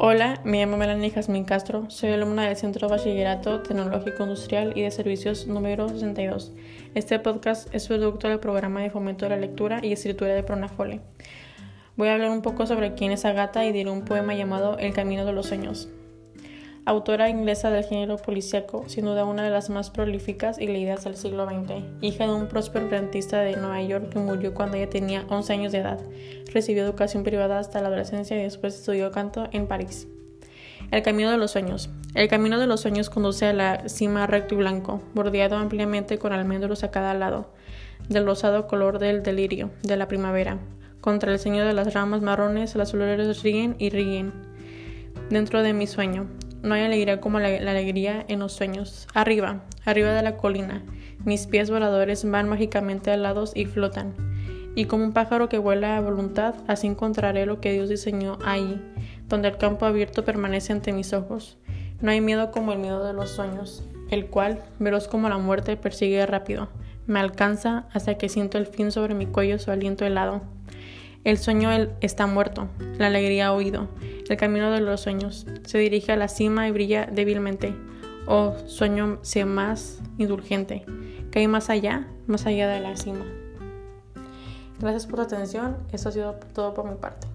Hola, me llamo Melanie Jazmín Castro, soy alumna del Centro Bachillerato Tecnológico Industrial y de Servicios número 62. Este podcast es producto del programa de fomento de la lectura y escritura de Pronafole. Voy a hablar un poco sobre quién es Agatha y diré un poema llamado El Camino de los Sueños autora inglesa del género policíaco, sin duda una de las más prolíficas y leídas del siglo XX, hija de un próspero rentista de Nueva York que murió cuando ella tenía 11 años de edad. Recibió educación privada hasta la adolescencia y después estudió canto en París. El camino de los sueños. El camino de los sueños conduce a la cima recto y blanco, bordeado ampliamente con almendros a cada lado, del rosado color del delirio, de la primavera. Contra el ceño de las ramas marrones, las flores ríen y ríen. Dentro de mi sueño, no hay alegría como la, alegría en los sueños. Arriba, arriba de la colina, mis pies voladores van mágicamente alados y flotan. Y como un pájaro que vuela a voluntad, así encontraré lo que Dios diseñó ahí, donde el campo abierto permanece ante mis ojos. No hay miedo como el miedo de los sueños, el cual, veloz como la muerte, persigue rápido. Me alcanza hasta que siento el fin sobre mi cuello su aliento helado. El sueño está muerto, la alegría ha huido, el camino de los sueños se dirige a la cima y brilla débilmente. Oh, sueño sea más indulgente, que hay más allá, más allá de la cima. Gracias por tu atención, esto ha sido todo por mi parte.